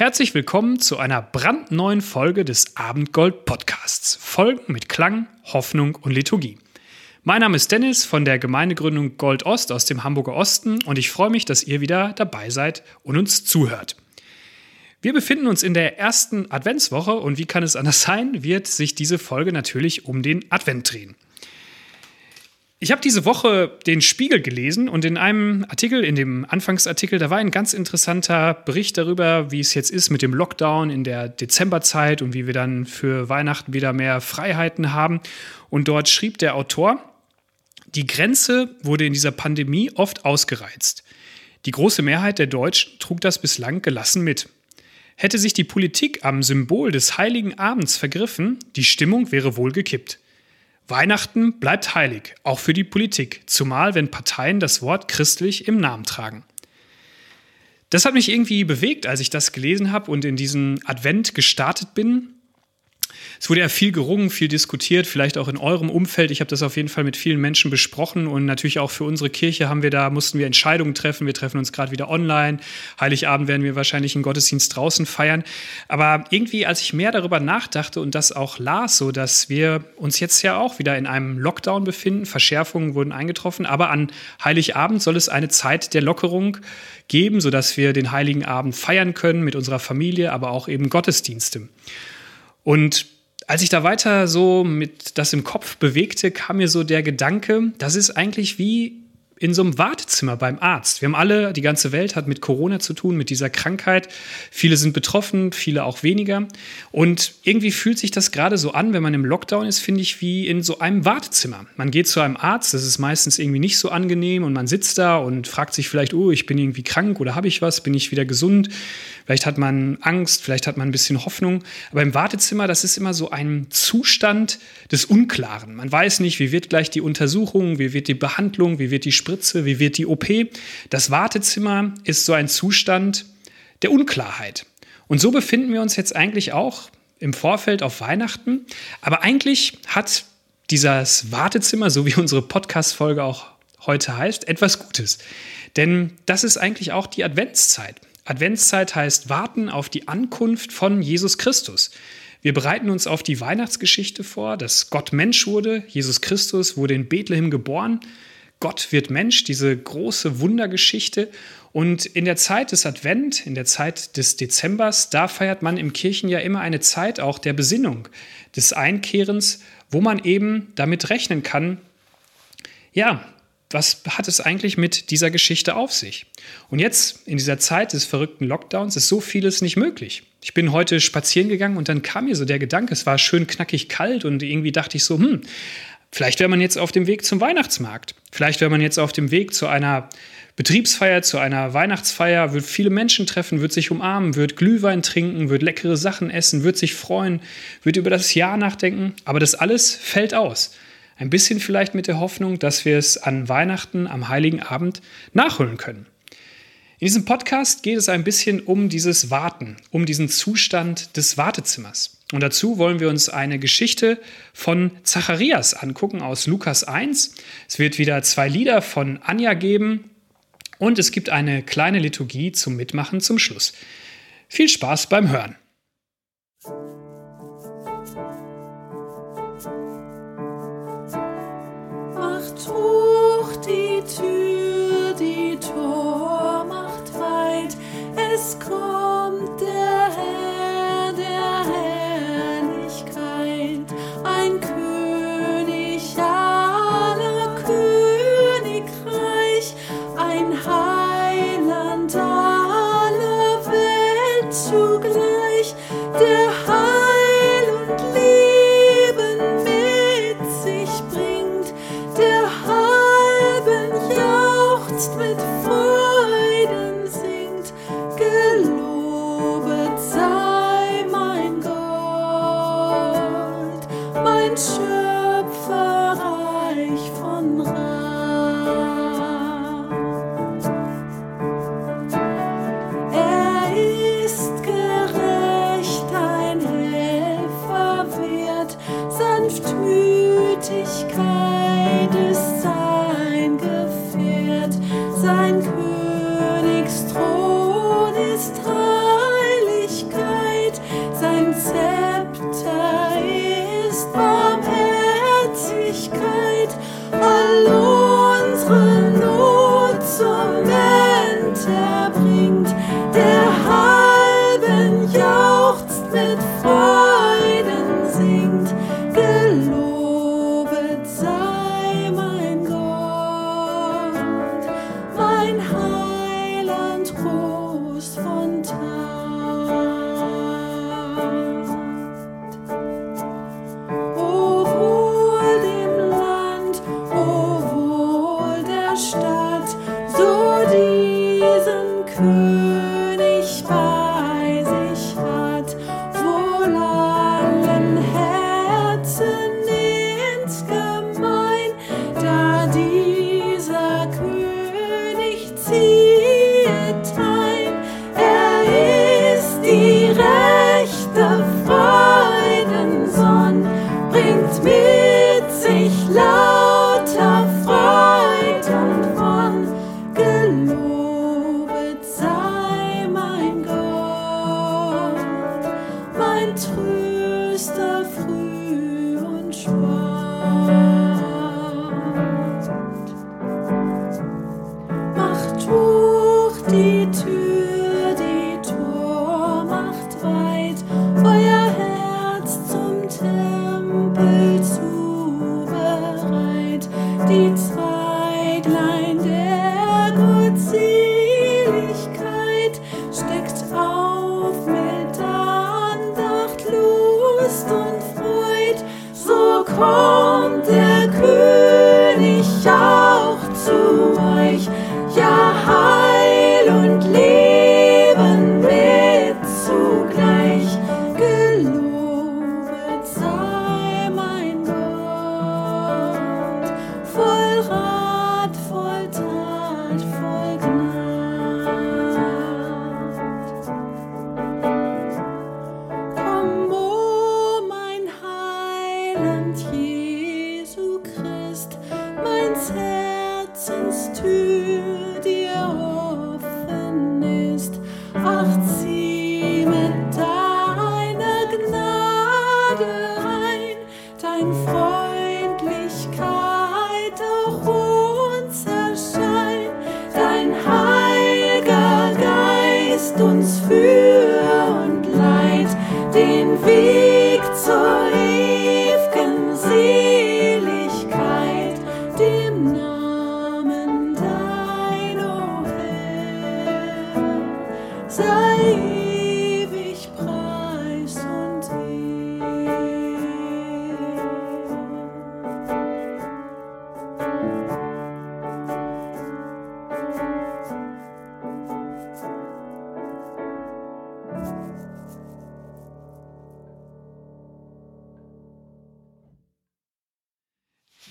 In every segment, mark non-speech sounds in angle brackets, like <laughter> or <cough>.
Herzlich willkommen zu einer brandneuen Folge des Abendgold Podcasts. Folgen mit Klang, Hoffnung und Liturgie. Mein Name ist Dennis von der Gemeindegründung Gold Ost aus dem Hamburger Osten und ich freue mich, dass ihr wieder dabei seid und uns zuhört. Wir befinden uns in der ersten Adventswoche und wie kann es anders sein, wird sich diese Folge natürlich um den Advent drehen. Ich habe diese Woche den Spiegel gelesen und in einem Artikel, in dem Anfangsartikel, da war ein ganz interessanter Bericht darüber, wie es jetzt ist mit dem Lockdown in der Dezemberzeit und wie wir dann für Weihnachten wieder mehr Freiheiten haben. Und dort schrieb der Autor, die Grenze wurde in dieser Pandemie oft ausgereizt. Die große Mehrheit der Deutschen trug das bislang gelassen mit. Hätte sich die Politik am Symbol des heiligen Abends vergriffen, die Stimmung wäre wohl gekippt. Weihnachten bleibt heilig, auch für die Politik, zumal wenn Parteien das Wort christlich im Namen tragen. Das hat mich irgendwie bewegt, als ich das gelesen habe und in diesen Advent gestartet bin es wurde ja viel gerungen, viel diskutiert, vielleicht auch in eurem Umfeld. Ich habe das auf jeden Fall mit vielen Menschen besprochen und natürlich auch für unsere Kirche haben wir da, mussten wir Entscheidungen treffen. Wir treffen uns gerade wieder online. Heiligabend werden wir wahrscheinlich einen Gottesdienst draußen feiern. Aber irgendwie, als ich mehr darüber nachdachte und das auch las, so dass wir uns jetzt ja auch wieder in einem Lockdown befinden, Verschärfungen wurden eingetroffen, aber an Heiligabend soll es eine Zeit der Lockerung geben, sodass wir den Heiligen Abend feiern können mit unserer Familie, aber auch eben Gottesdienste. Und als ich da weiter so mit das im Kopf bewegte, kam mir so der Gedanke, das ist eigentlich wie in so einem Wartezimmer beim Arzt. Wir haben alle, die ganze Welt hat mit Corona zu tun, mit dieser Krankheit. Viele sind betroffen, viele auch weniger. Und irgendwie fühlt sich das gerade so an, wenn man im Lockdown ist, finde ich, wie in so einem Wartezimmer. Man geht zu einem Arzt, das ist meistens irgendwie nicht so angenehm und man sitzt da und fragt sich vielleicht, oh, ich bin irgendwie krank oder habe ich was, bin ich wieder gesund? Vielleicht hat man Angst, vielleicht hat man ein bisschen Hoffnung. Aber im Wartezimmer, das ist immer so ein Zustand des Unklaren. Man weiß nicht, wie wird gleich die Untersuchung, wie wird die Behandlung, wie wird die Spritze wie wird die OP. Das Wartezimmer ist so ein Zustand der Unklarheit. Und so befinden wir uns jetzt eigentlich auch im Vorfeld auf Weihnachten. Aber eigentlich hat dieses Wartezimmer, so wie unsere Podcast-Folge auch heute heißt, etwas Gutes. Denn das ist eigentlich auch die Adventszeit. Adventszeit heißt warten auf die Ankunft von Jesus Christus. Wir bereiten uns auf die Weihnachtsgeschichte vor, dass Gott Mensch wurde. Jesus Christus wurde in Bethlehem geboren. Gott wird Mensch, diese große Wundergeschichte. Und in der Zeit des Advent, in der Zeit des Dezembers, da feiert man im Kirchenjahr immer eine Zeit auch der Besinnung, des Einkehrens, wo man eben damit rechnen kann, ja, was hat es eigentlich mit dieser Geschichte auf sich? Und jetzt, in dieser Zeit des verrückten Lockdowns, ist so vieles nicht möglich. Ich bin heute spazieren gegangen und dann kam mir so der Gedanke, es war schön knackig kalt und irgendwie dachte ich so, hm, Vielleicht wäre man jetzt auf dem Weg zum Weihnachtsmarkt. Vielleicht wäre man jetzt auf dem Weg zu einer Betriebsfeier, zu einer Weihnachtsfeier, wird viele Menschen treffen, wird sich umarmen, wird Glühwein trinken, wird leckere Sachen essen, wird sich freuen, wird über das Jahr nachdenken. Aber das alles fällt aus. Ein bisschen vielleicht mit der Hoffnung, dass wir es an Weihnachten, am Heiligen Abend nachholen können. In diesem Podcast geht es ein bisschen um dieses Warten, um diesen Zustand des Wartezimmers. Und dazu wollen wir uns eine Geschichte von Zacharias angucken aus Lukas 1. Es wird wieder zwei Lieder von Anja geben und es gibt eine kleine Liturgie zum Mitmachen zum Schluss. Viel Spaß beim Hören. Es kommt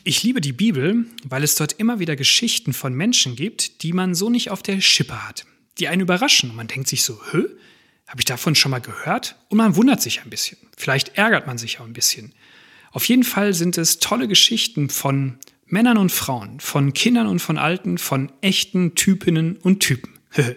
Ich liebe die Bibel, weil es dort immer wieder Geschichten von Menschen gibt, die man so nicht auf der Schippe hat, die einen überraschen und man denkt sich so, hä? Habe ich davon schon mal gehört? Und man wundert sich ein bisschen. Vielleicht ärgert man sich auch ein bisschen. Auf jeden Fall sind es tolle Geschichten von Männern und Frauen, von Kindern und von Alten, von echten Typinnen und Typen. <laughs>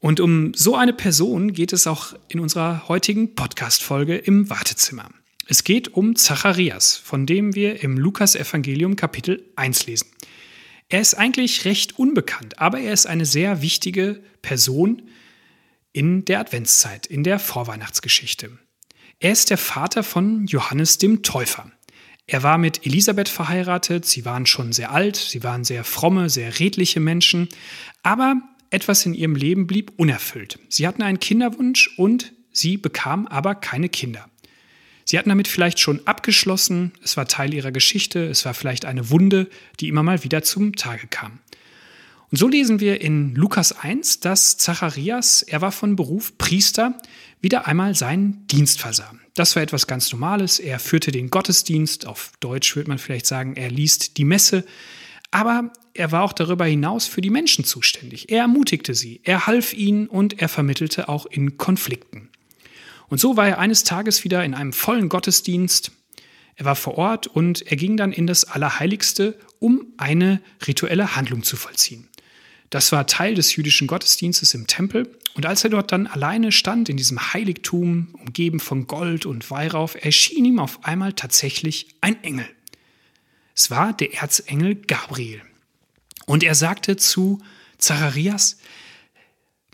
und um so eine Person geht es auch in unserer heutigen Podcast-Folge im Wartezimmer. Es geht um Zacharias, von dem wir im Lukas-Evangelium Kapitel 1 lesen. Er ist eigentlich recht unbekannt, aber er ist eine sehr wichtige Person in der Adventszeit, in der Vorweihnachtsgeschichte. Er ist der Vater von Johannes dem Täufer. Er war mit Elisabeth verheiratet, sie waren schon sehr alt, sie waren sehr fromme, sehr redliche Menschen, aber etwas in ihrem Leben blieb unerfüllt. Sie hatten einen Kinderwunsch und sie bekam aber keine Kinder. Sie hatten damit vielleicht schon abgeschlossen, es war Teil ihrer Geschichte, es war vielleicht eine Wunde, die immer mal wieder zum Tage kam. Und so lesen wir in Lukas 1, dass Zacharias, er war von Beruf Priester, wieder einmal seinen Dienst versah. Das war etwas ganz Normales. Er führte den Gottesdienst, auf Deutsch würde man vielleicht sagen, er liest die Messe, aber er war auch darüber hinaus für die Menschen zuständig. Er ermutigte sie, er half ihnen und er vermittelte auch in Konflikten. Und so war er eines Tages wieder in einem vollen Gottesdienst. Er war vor Ort und er ging dann in das Allerheiligste, um eine rituelle Handlung zu vollziehen. Das war Teil des jüdischen Gottesdienstes im Tempel. Und als er dort dann alleine stand in diesem Heiligtum, umgeben von Gold und Weihrauch, erschien ihm auf einmal tatsächlich ein Engel. Es war der Erzengel Gabriel. Und er sagte zu Zacharias,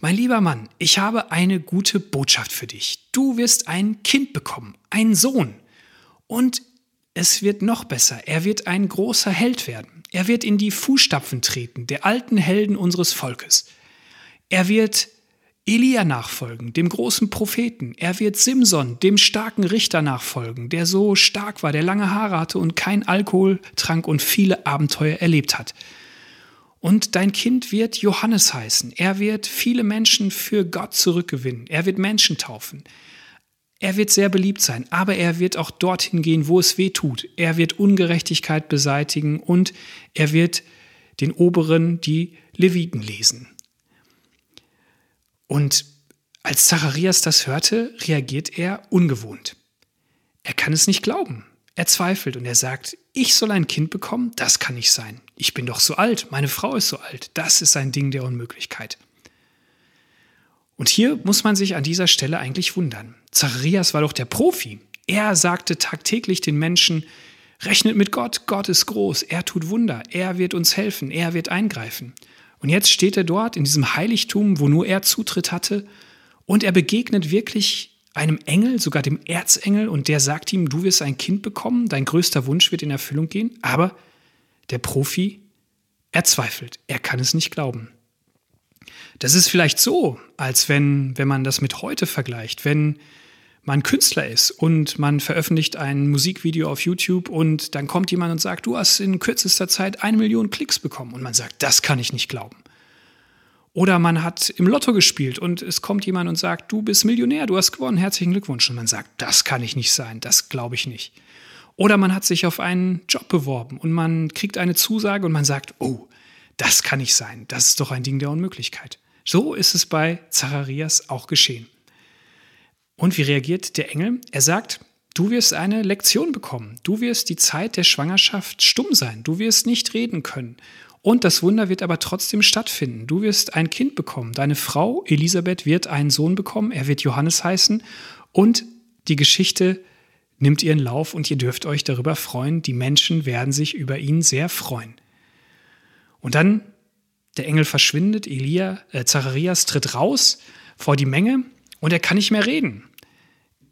mein lieber Mann, ich habe eine gute Botschaft für dich. Du wirst ein Kind bekommen, einen Sohn. Und es wird noch besser, er wird ein großer Held werden. Er wird in die Fußstapfen treten, der alten Helden unseres Volkes. Er wird Elia nachfolgen, dem großen Propheten. Er wird Simson, dem starken Richter nachfolgen, der so stark war, der lange Haare hatte und kein Alkohol trank und viele Abenteuer erlebt hat. Und dein Kind wird Johannes heißen. Er wird viele Menschen für Gott zurückgewinnen. Er wird Menschen taufen. Er wird sehr beliebt sein, aber er wird auch dorthin gehen, wo es weh tut. Er wird Ungerechtigkeit beseitigen und er wird den Oberen die Leviten lesen. Und als Zacharias das hörte, reagiert er ungewohnt. Er kann es nicht glauben. Er zweifelt und er sagt, ich soll ein Kind bekommen? Das kann nicht sein. Ich bin doch so alt, meine Frau ist so alt. Das ist ein Ding der Unmöglichkeit. Und hier muss man sich an dieser Stelle eigentlich wundern. Zacharias war doch der Profi. Er sagte tagtäglich den Menschen, rechnet mit Gott, Gott ist groß, er tut Wunder, er wird uns helfen, er wird eingreifen. Und jetzt steht er dort in diesem Heiligtum, wo nur er Zutritt hatte, und er begegnet wirklich einem Engel, sogar dem Erzengel, und der sagt ihm, du wirst ein Kind bekommen, dein größter Wunsch wird in Erfüllung gehen, aber der Profi, er zweifelt, er kann es nicht glauben. Das ist vielleicht so, als wenn, wenn man das mit heute vergleicht, wenn man Künstler ist und man veröffentlicht ein Musikvideo auf YouTube und dann kommt jemand und sagt, du hast in kürzester Zeit eine Million Klicks bekommen und man sagt, das kann ich nicht glauben. Oder man hat im Lotto gespielt und es kommt jemand und sagt, du bist Millionär, du hast gewonnen, herzlichen Glückwunsch. Und man sagt, das kann ich nicht sein, das glaube ich nicht. Oder man hat sich auf einen Job beworben und man kriegt eine Zusage und man sagt, oh, das kann nicht sein, das ist doch ein Ding der Unmöglichkeit. So ist es bei Zacharias auch geschehen. Und wie reagiert der Engel? Er sagt, du wirst eine Lektion bekommen. Du wirst die Zeit der Schwangerschaft stumm sein. Du wirst nicht reden können. Und das Wunder wird aber trotzdem stattfinden. Du wirst ein Kind bekommen. Deine Frau Elisabeth wird einen Sohn bekommen. Er wird Johannes heißen. Und die Geschichte nimmt ihren Lauf und ihr dürft euch darüber freuen. Die Menschen werden sich über ihn sehr freuen. Und dann der Engel verschwindet, Elia, äh, Zacharias tritt raus vor die Menge und er kann nicht mehr reden.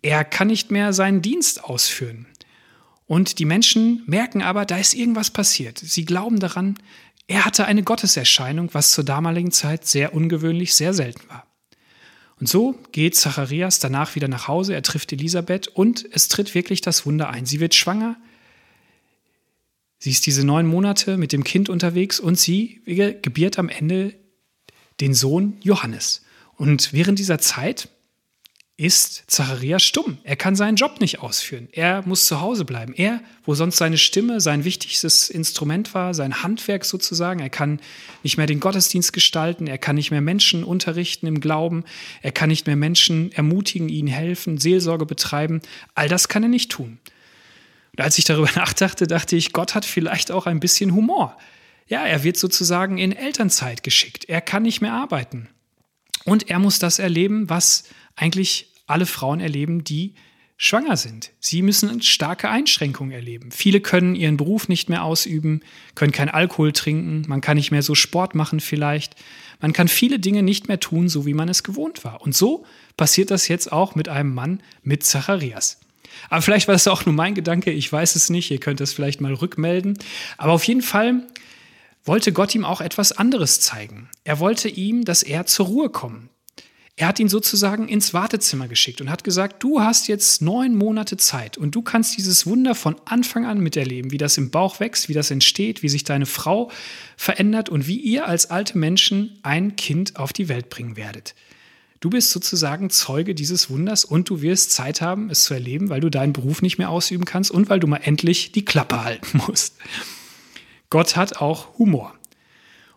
Er kann nicht mehr seinen Dienst ausführen. Und die Menschen merken aber, da ist irgendwas passiert. Sie glauben daran, er hatte eine Gotteserscheinung, was zur damaligen Zeit sehr ungewöhnlich, sehr selten war. Und so geht Zacharias danach wieder nach Hause, er trifft Elisabeth und es tritt wirklich das Wunder ein. Sie wird schwanger, Sie ist diese neun Monate mit dem Kind unterwegs und sie gebiert am Ende den Sohn Johannes. Und während dieser Zeit ist Zacharias stumm. Er kann seinen Job nicht ausführen. Er muss zu Hause bleiben. Er, wo sonst seine Stimme sein wichtigstes Instrument war, sein Handwerk sozusagen, er kann nicht mehr den Gottesdienst gestalten, er kann nicht mehr Menschen unterrichten im Glauben, er kann nicht mehr Menschen ermutigen, ihnen helfen, Seelsorge betreiben. All das kann er nicht tun. Und als ich darüber <laughs> nachdachte, dachte ich, Gott hat vielleicht auch ein bisschen Humor. Ja, er wird sozusagen in Elternzeit geschickt. Er kann nicht mehr arbeiten. Und er muss das erleben, was eigentlich alle Frauen erleben, die schwanger sind. Sie müssen starke Einschränkungen erleben. Viele können ihren Beruf nicht mehr ausüben, können kein Alkohol trinken, man kann nicht mehr so Sport machen vielleicht. Man kann viele Dinge nicht mehr tun, so wie man es gewohnt war. Und so passiert das jetzt auch mit einem Mann mit Zacharias. Aber vielleicht war das auch nur mein Gedanke, ich weiß es nicht, ihr könnt es vielleicht mal rückmelden. Aber auf jeden Fall wollte Gott ihm auch etwas anderes zeigen. Er wollte ihm, dass er zur Ruhe kommt. Er hat ihn sozusagen ins Wartezimmer geschickt und hat gesagt, du hast jetzt neun Monate Zeit und du kannst dieses Wunder von Anfang an miterleben, wie das im Bauch wächst, wie das entsteht, wie sich deine Frau verändert und wie ihr als alte Menschen ein Kind auf die Welt bringen werdet. Du bist sozusagen Zeuge dieses Wunders und du wirst Zeit haben, es zu erleben, weil du deinen Beruf nicht mehr ausüben kannst und weil du mal endlich die Klappe halten musst. Gott hat auch Humor.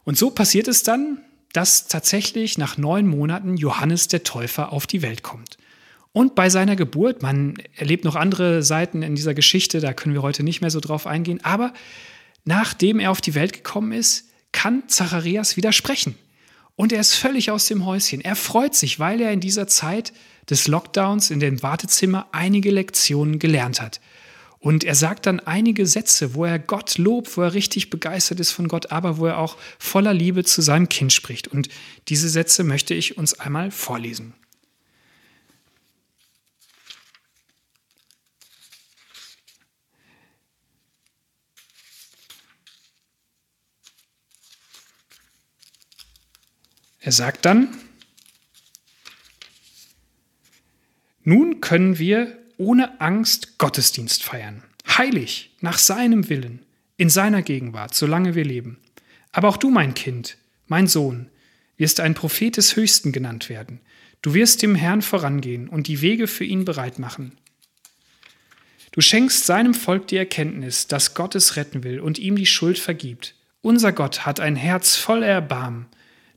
Und so passiert es dann, dass tatsächlich nach neun Monaten Johannes der Täufer auf die Welt kommt. Und bei seiner Geburt, man erlebt noch andere Seiten in dieser Geschichte, da können wir heute nicht mehr so drauf eingehen, aber nachdem er auf die Welt gekommen ist, kann Zacharias widersprechen. Und er ist völlig aus dem Häuschen. Er freut sich, weil er in dieser Zeit des Lockdowns in dem Wartezimmer einige Lektionen gelernt hat. Und er sagt dann einige Sätze, wo er Gott lobt, wo er richtig begeistert ist von Gott, aber wo er auch voller Liebe zu seinem Kind spricht. Und diese Sätze möchte ich uns einmal vorlesen. Er sagt dann, Nun können wir ohne Angst Gottesdienst feiern. Heilig, nach seinem Willen, in seiner Gegenwart, solange wir leben. Aber auch du, mein Kind, mein Sohn, wirst ein Prophet des Höchsten genannt werden. Du wirst dem Herrn vorangehen und die Wege für ihn bereit machen. Du schenkst seinem Volk die Erkenntnis, dass Gott es retten will und ihm die Schuld vergibt. Unser Gott hat ein Herz voll Erbarmen.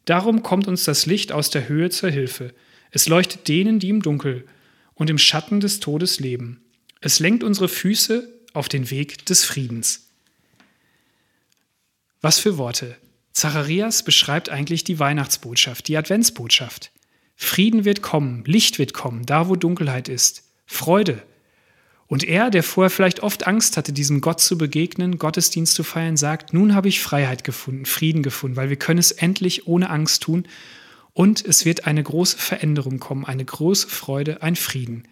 Darum kommt uns das Licht aus der Höhe zur Hilfe. Es leuchtet denen, die im Dunkel und im Schatten des Todes leben. Es lenkt unsere Füße auf den Weg des Friedens. Was für Worte. Zacharias beschreibt eigentlich die Weihnachtsbotschaft, die Adventsbotschaft. Frieden wird kommen, Licht wird kommen, da wo Dunkelheit ist. Freude, und er, der vorher vielleicht oft Angst hatte, diesem Gott zu begegnen, Gottesdienst zu feiern, sagt, nun habe ich Freiheit gefunden, Frieden gefunden, weil wir können es endlich ohne Angst tun und es wird eine große Veränderung kommen, eine große Freude, ein Frieden.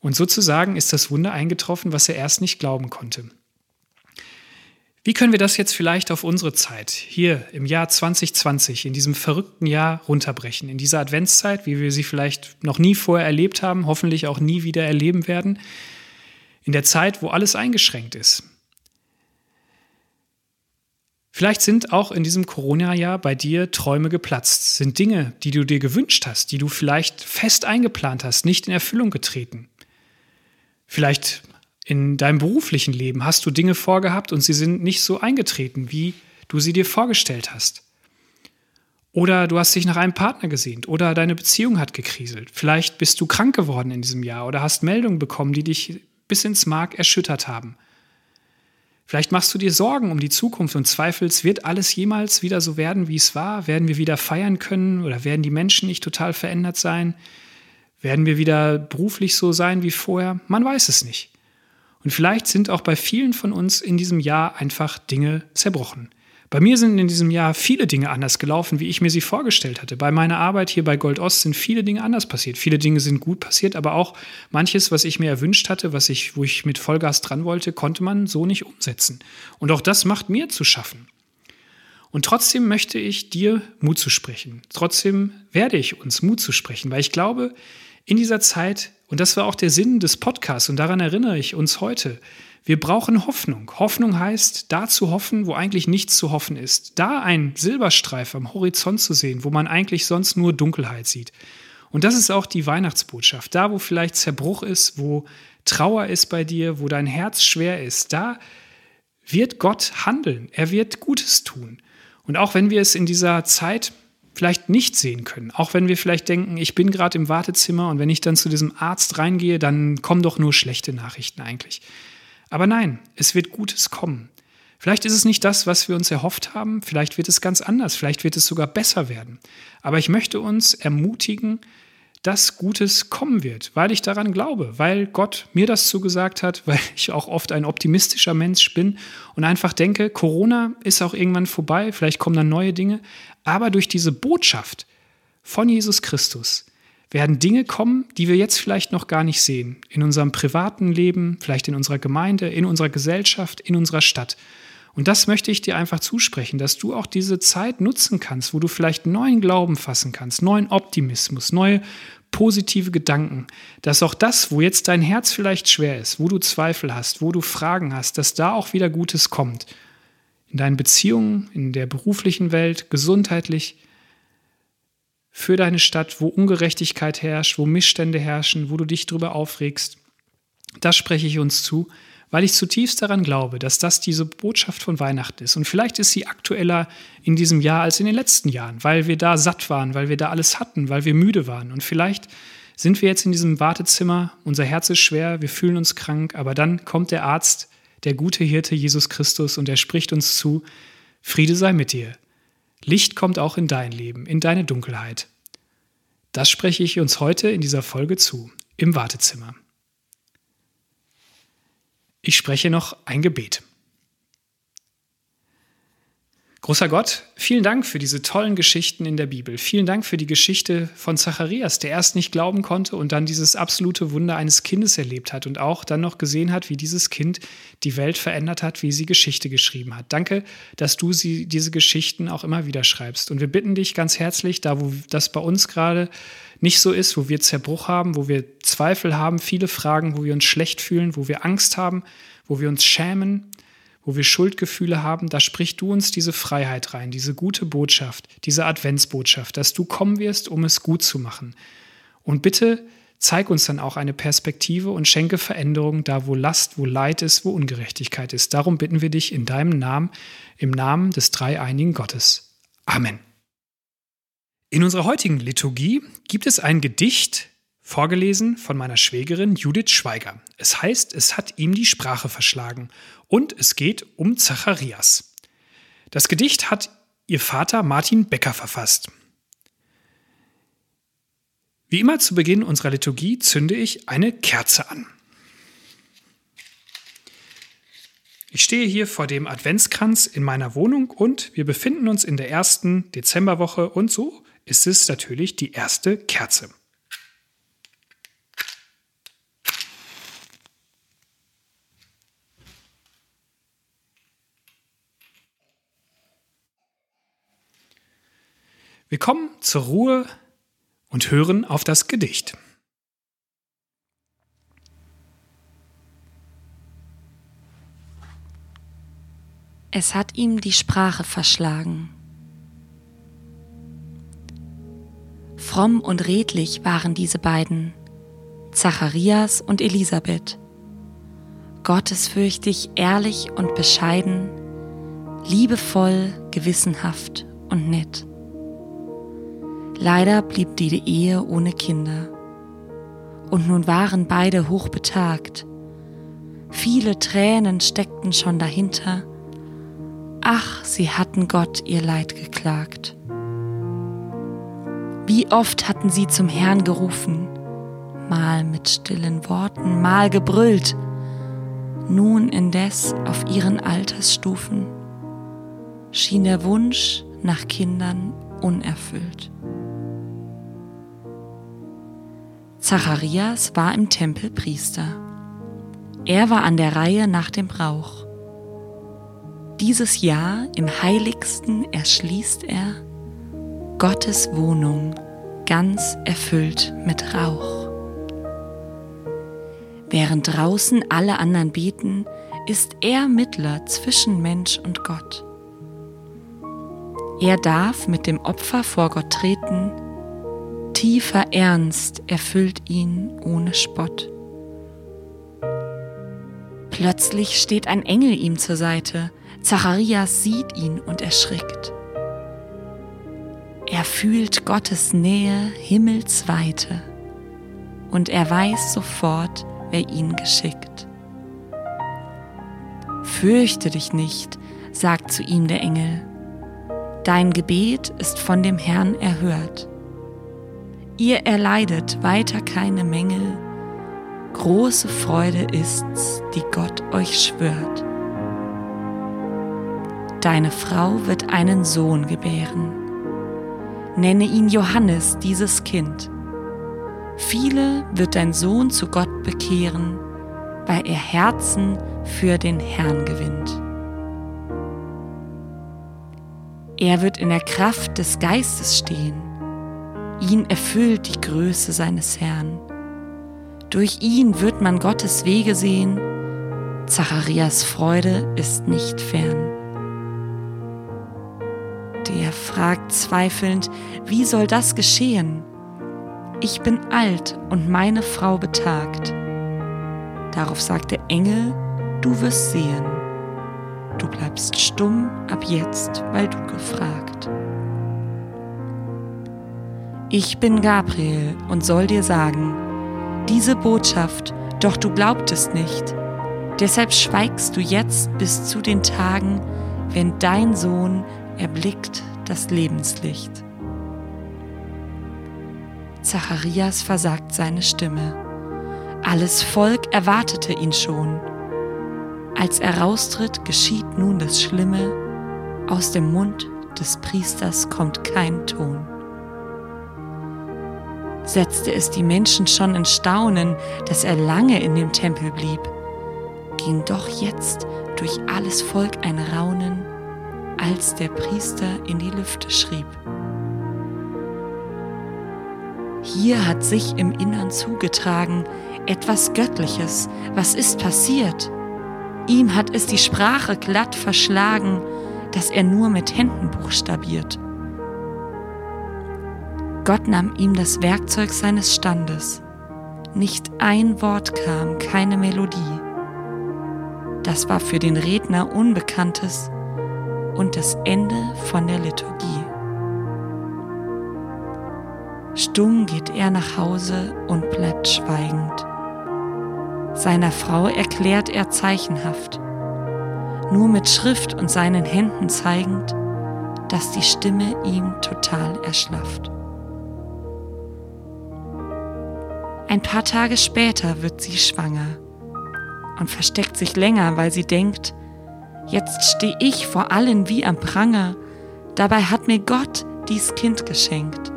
Und sozusagen ist das Wunder eingetroffen, was er erst nicht glauben konnte. Wie können wir das jetzt vielleicht auf unsere Zeit, hier im Jahr 2020, in diesem verrückten Jahr runterbrechen, in dieser Adventszeit, wie wir sie vielleicht noch nie vorher erlebt haben, hoffentlich auch nie wieder erleben werden, in der Zeit, wo alles eingeschränkt ist? Vielleicht sind auch in diesem Corona-Jahr bei dir Träume geplatzt, sind Dinge, die du dir gewünscht hast, die du vielleicht fest eingeplant hast, nicht in Erfüllung getreten. Vielleicht in deinem beruflichen Leben hast du Dinge vorgehabt und sie sind nicht so eingetreten, wie du sie dir vorgestellt hast. Oder du hast dich nach einem Partner gesehnt oder deine Beziehung hat gekriselt. Vielleicht bist du krank geworden in diesem Jahr oder hast Meldungen bekommen, die dich bis ins Mark erschüttert haben. Vielleicht machst du dir Sorgen um die Zukunft und zweifelst, wird alles jemals wieder so werden, wie es war? Werden wir wieder feiern können oder werden die Menschen nicht total verändert sein? Werden wir wieder beruflich so sein wie vorher? Man weiß es nicht. Und vielleicht sind auch bei vielen von uns in diesem Jahr einfach Dinge zerbrochen. Bei mir sind in diesem Jahr viele Dinge anders gelaufen, wie ich mir sie vorgestellt hatte. Bei meiner Arbeit hier bei Gold Ost sind viele Dinge anders passiert. Viele Dinge sind gut passiert, aber auch manches, was ich mir erwünscht hatte, was ich, wo ich mit Vollgas dran wollte, konnte man so nicht umsetzen. Und auch das macht mir zu schaffen. Und trotzdem möchte ich dir Mut zu sprechen. Trotzdem werde ich uns Mut zu sprechen, weil ich glaube, in dieser Zeit, und das war auch der Sinn des Podcasts, und daran erinnere ich uns heute, wir brauchen Hoffnung. Hoffnung heißt, da zu hoffen, wo eigentlich nichts zu hoffen ist. Da ein Silberstreif am Horizont zu sehen, wo man eigentlich sonst nur Dunkelheit sieht. Und das ist auch die Weihnachtsbotschaft. Da, wo vielleicht Zerbruch ist, wo Trauer ist bei dir, wo dein Herz schwer ist, da wird Gott handeln. Er wird Gutes tun. Und auch wenn wir es in dieser Zeit vielleicht nicht sehen können. Auch wenn wir vielleicht denken, ich bin gerade im Wartezimmer und wenn ich dann zu diesem Arzt reingehe, dann kommen doch nur schlechte Nachrichten eigentlich. Aber nein, es wird Gutes kommen. Vielleicht ist es nicht das, was wir uns erhofft haben, vielleicht wird es ganz anders, vielleicht wird es sogar besser werden. Aber ich möchte uns ermutigen, dass Gutes kommen wird, weil ich daran glaube, weil Gott mir das zugesagt hat, <laughs> weil ich auch oft ein optimistischer Mensch bin und einfach denke, Corona ist auch irgendwann vorbei, vielleicht kommen dann neue Dinge, aber durch diese Botschaft von Jesus Christus werden Dinge kommen, die wir jetzt vielleicht noch gar nicht sehen, in unserem privaten Leben, vielleicht in unserer Gemeinde, in unserer Gesellschaft, in unserer Stadt. Und das möchte ich dir einfach zusprechen, dass du auch diese Zeit nutzen kannst, wo du vielleicht neuen Glauben fassen kannst, neuen Optimismus, neue positive Gedanken, dass auch das, wo jetzt dein Herz vielleicht schwer ist, wo du Zweifel hast, wo du Fragen hast, dass da auch wieder Gutes kommt. In deinen Beziehungen, in der beruflichen Welt, gesundheitlich, für deine Stadt, wo Ungerechtigkeit herrscht, wo Missstände herrschen, wo du dich darüber aufregst. Das spreche ich uns zu weil ich zutiefst daran glaube, dass das diese Botschaft von Weihnachten ist. Und vielleicht ist sie aktueller in diesem Jahr als in den letzten Jahren, weil wir da satt waren, weil wir da alles hatten, weil wir müde waren. Und vielleicht sind wir jetzt in diesem Wartezimmer, unser Herz ist schwer, wir fühlen uns krank, aber dann kommt der Arzt, der gute Hirte Jesus Christus, und er spricht uns zu, Friede sei mit dir. Licht kommt auch in dein Leben, in deine Dunkelheit. Das spreche ich uns heute in dieser Folge zu, im Wartezimmer. Ich spreche noch ein Gebet. Großer Gott, vielen Dank für diese tollen Geschichten in der Bibel. Vielen Dank für die Geschichte von Zacharias, der erst nicht glauben konnte und dann dieses absolute Wunder eines Kindes erlebt hat und auch dann noch gesehen hat, wie dieses Kind die Welt verändert hat, wie sie Geschichte geschrieben hat. Danke, dass du sie, diese Geschichten auch immer wieder schreibst. Und wir bitten dich ganz herzlich, da wo das bei uns gerade nicht so ist, wo wir Zerbruch haben, wo wir Zweifel haben, viele Fragen, wo wir uns schlecht fühlen, wo wir Angst haben, wo wir uns schämen, wo wir Schuldgefühle haben, da sprichst du uns diese Freiheit rein, diese gute Botschaft, diese Adventsbotschaft, dass du kommen wirst, um es gut zu machen. Und bitte zeig uns dann auch eine Perspektive und schenke Veränderung da, wo Last, wo Leid ist, wo Ungerechtigkeit ist. Darum bitten wir dich in deinem Namen, im Namen des dreieinigen Gottes. Amen. In unserer heutigen Liturgie gibt es ein Gedicht, vorgelesen von meiner Schwägerin Judith Schweiger. Es heißt, es hat ihm die Sprache verschlagen und es geht um Zacharias. Das Gedicht hat ihr Vater Martin Becker verfasst. Wie immer zu Beginn unserer Liturgie zünde ich eine Kerze an. Ich stehe hier vor dem Adventskranz in meiner Wohnung und wir befinden uns in der ersten Dezemberwoche und so ist es natürlich die erste Kerze. Wir kommen zur Ruhe und hören auf das Gedicht. Es hat ihm die Sprache verschlagen. Fromm und redlich waren diese beiden, Zacharias und Elisabeth. Gottesfürchtig, ehrlich und bescheiden, liebevoll, gewissenhaft und nett. Leider blieb die Ehe ohne Kinder. Und nun waren beide hochbetagt. Viele Tränen steckten schon dahinter. Ach, sie hatten Gott ihr Leid geklagt. Wie oft hatten sie zum Herrn gerufen, mal mit stillen Worten, mal gebrüllt, nun indes auf ihren Altersstufen schien der Wunsch nach Kindern unerfüllt. Zacharias war im Tempel Priester. Er war an der Reihe nach dem Brauch. Dieses Jahr im Heiligsten erschließt er Gottes Wohnung ganz erfüllt mit Rauch. Während draußen alle anderen beten, ist er Mittler zwischen Mensch und Gott. Er darf mit dem Opfer vor Gott treten, tiefer Ernst erfüllt ihn ohne Spott. Plötzlich steht ein Engel ihm zur Seite. Zacharias sieht ihn und erschrickt. Er fühlt Gottes Nähe himmelsweite und er weiß sofort, wer ihn geschickt. Fürchte dich nicht, sagt zu ihm der Engel. Dein Gebet ist von dem Herrn erhört. Ihr erleidet weiter keine Mängel. Große Freude ist's, die Gott euch schwört. Deine Frau wird einen Sohn gebären. Nenne ihn Johannes, dieses Kind. Viele wird dein Sohn zu Gott bekehren, weil er Herzen für den Herrn gewinnt. Er wird in der Kraft des Geistes stehen Ihn erfüllt die Größe seines Herrn. Durch ihn wird man Gottes Wege sehen. Zacharias Freude ist nicht fern. Der fragt zweifelnd, wie soll das geschehen? Ich bin alt und meine Frau betagt. Darauf sagt der Engel, du wirst sehen. Du bleibst stumm ab jetzt, weil du gefragt. Ich bin Gabriel und soll dir sagen, diese Botschaft, doch du glaubtest nicht. Deshalb schweigst du jetzt bis zu den Tagen, wenn dein Sohn erblickt das Lebenslicht. Zacharias versagt seine Stimme. Alles Volk erwartete ihn schon. Als er raustritt, geschieht nun das Schlimme. Aus dem Mund des Priesters kommt kein Ton. Setzte es die Menschen schon in Staunen, dass er lange in dem Tempel blieb, ging doch jetzt durch alles Volk ein Raunen, als der Priester in die Lüfte schrieb. Hier hat sich im Innern zugetragen etwas Göttliches. Was ist passiert? Ihm hat es die Sprache glatt verschlagen, dass er nur mit Händen buchstabiert. Gott nahm ihm das Werkzeug seines Standes. Nicht ein Wort kam, keine Melodie. Das war für den Redner Unbekanntes und das Ende von der Liturgie. Stumm geht er nach Hause und bleibt schweigend. Seiner Frau erklärt er zeichenhaft, nur mit Schrift und seinen Händen zeigend, dass die Stimme ihm total erschlafft. Ein paar Tage später wird sie schwanger und versteckt sich länger, weil sie denkt, jetzt stehe ich vor allen wie am Pranger, dabei hat mir Gott dies Kind geschenkt.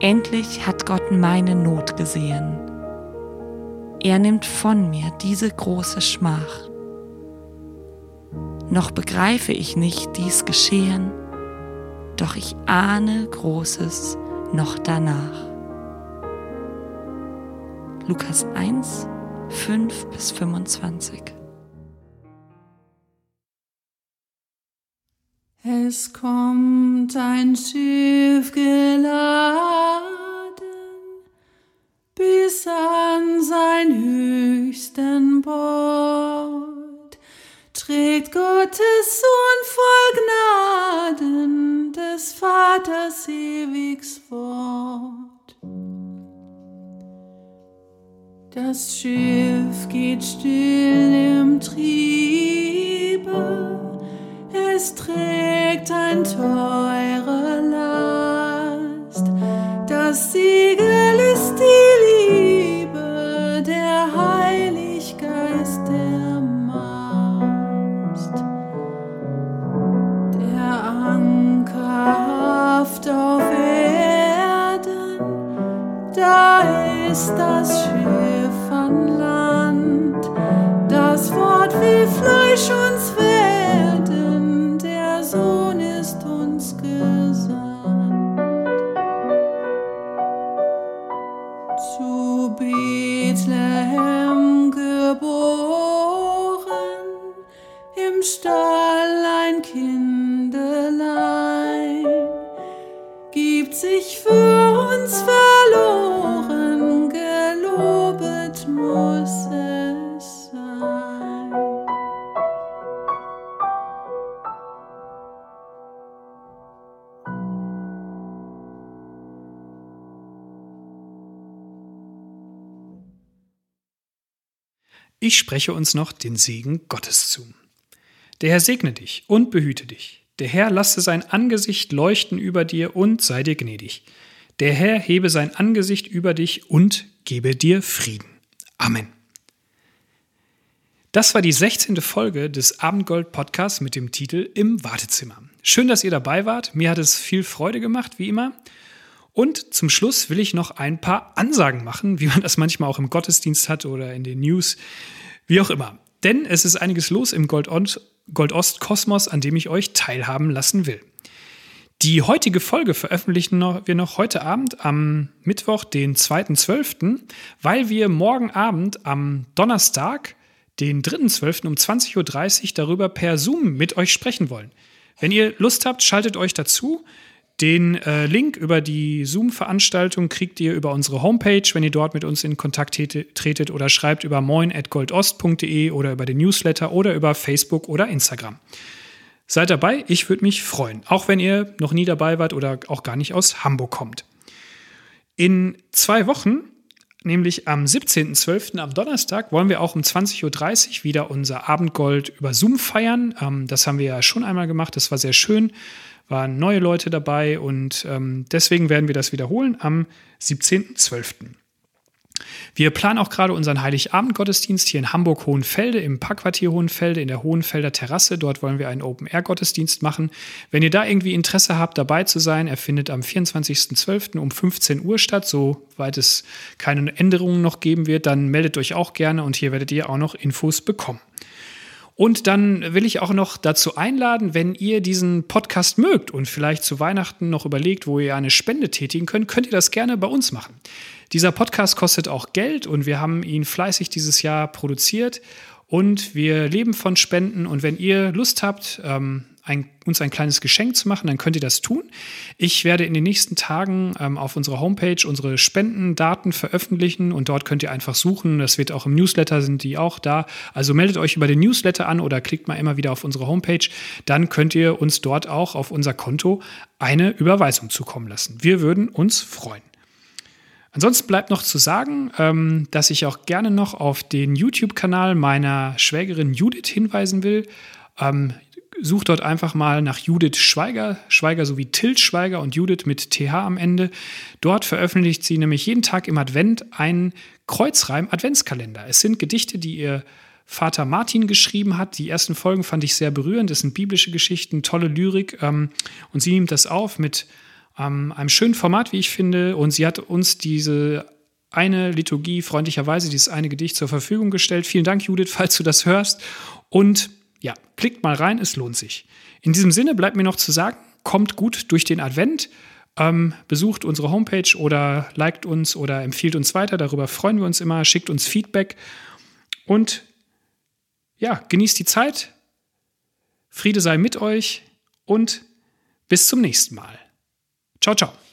Endlich hat Gott meine Not gesehen. Er nimmt von mir diese große Schmach. Noch begreife ich nicht dies Geschehen, doch ich ahne Großes noch danach. Lukas 1, 5 bis 25. Es kommt ein Schiff geladen bis an sein höchsten Bord, trägt Gottes Sohn voll Gnaden des Vaters ewigs fort. Das Schiff geht still im Triebe, es trägt ein teure Last. Das Segel ist die Liebe, der Heiliggeist der Mast. Der Anker haft auf Erden, da ist das Schiff Ich spreche uns noch den Segen Gottes zu. Der Herr segne dich und behüte dich. Der Herr lasse sein Angesicht leuchten über dir und sei dir gnädig. Der Herr hebe sein Angesicht über dich und gebe dir Frieden. Amen. Das war die 16. Folge des Abendgold Podcasts mit dem Titel Im Wartezimmer. Schön, dass ihr dabei wart. Mir hat es viel Freude gemacht, wie immer. Und zum Schluss will ich noch ein paar Ansagen machen, wie man das manchmal auch im Gottesdienst hat oder in den News, wie auch immer. Denn es ist einiges los im Gold-Ost-Kosmos, an dem ich euch teilhaben lassen will. Die heutige Folge veröffentlichen wir noch heute Abend am Mittwoch, den 2.12., weil wir morgen Abend am Donnerstag, den 3.12. um 20.30 Uhr darüber per Zoom mit euch sprechen wollen. Wenn ihr Lust habt, schaltet euch dazu. Den äh, Link über die Zoom-Veranstaltung kriegt ihr über unsere Homepage, wenn ihr dort mit uns in Kontakt tretet oder schreibt über moin.goldost.de oder über den Newsletter oder über Facebook oder Instagram. Seid dabei, ich würde mich freuen, auch wenn ihr noch nie dabei wart oder auch gar nicht aus Hamburg kommt. In zwei Wochen, nämlich am 17.12. am Donnerstag, wollen wir auch um 20.30 Uhr wieder unser Abendgold über Zoom feiern. Ähm, das haben wir ja schon einmal gemacht, das war sehr schön waren neue Leute dabei und ähm, deswegen werden wir das wiederholen am 17.12. Wir planen auch gerade unseren Heiligabend-Gottesdienst hier in Hamburg-Hohenfelde, im Parkquartier Hohenfelde, in der Hohenfelder Terrasse. Dort wollen wir einen Open-Air-Gottesdienst machen. Wenn ihr da irgendwie Interesse habt, dabei zu sein, er findet am 24.12. um 15 Uhr statt, soweit es keine Änderungen noch geben wird, dann meldet euch auch gerne und hier werdet ihr auch noch Infos bekommen. Und dann will ich auch noch dazu einladen, wenn ihr diesen Podcast mögt und vielleicht zu Weihnachten noch überlegt, wo ihr eine Spende tätigen könnt, könnt ihr das gerne bei uns machen. Dieser Podcast kostet auch Geld und wir haben ihn fleißig dieses Jahr produziert und wir leben von Spenden. Und wenn ihr Lust habt, ähm, ein, uns ein kleines Geschenk zu machen, dann könnt ihr das tun. Ich werde in den nächsten Tagen ähm, auf unserer Homepage unsere Spendendaten veröffentlichen und dort könnt ihr einfach suchen. Das wird auch im Newsletter, sind die auch da. Also meldet euch über den Newsletter an oder klickt mal immer wieder auf unsere Homepage. Dann könnt ihr uns dort auch auf unser Konto eine Überweisung zukommen lassen. Wir würden uns freuen. Ansonsten bleibt noch zu sagen, ähm, dass ich auch gerne noch auf den YouTube-Kanal meiner Schwägerin Judith hinweisen will. Sucht dort einfach mal nach Judith Schweiger, Schweiger sowie Tilt Schweiger und Judith mit TH am Ende. Dort veröffentlicht sie nämlich jeden Tag im Advent einen Kreuzreim-Adventskalender. Es sind Gedichte, die ihr Vater Martin geschrieben hat. Die ersten Folgen fand ich sehr berührend. Das sind biblische Geschichten, tolle Lyrik. Ähm, und sie nimmt das auf mit ähm, einem schönen Format, wie ich finde. Und sie hat uns diese eine Liturgie freundlicherweise, dieses eine Gedicht zur Verfügung gestellt. Vielen Dank, Judith, <laughs> falls du das hörst. Und ja, klickt mal rein, es lohnt sich. In diesem Sinne bleibt mir noch zu sagen, kommt gut durch den Advent. Ähm, besucht unsere Homepage oder liked uns oder empfiehlt uns weiter. Darüber freuen wir uns immer. Schickt uns Feedback. Und ja, genießt die Zeit. Friede sei mit euch und bis zum nächsten Mal. Ciao, ciao.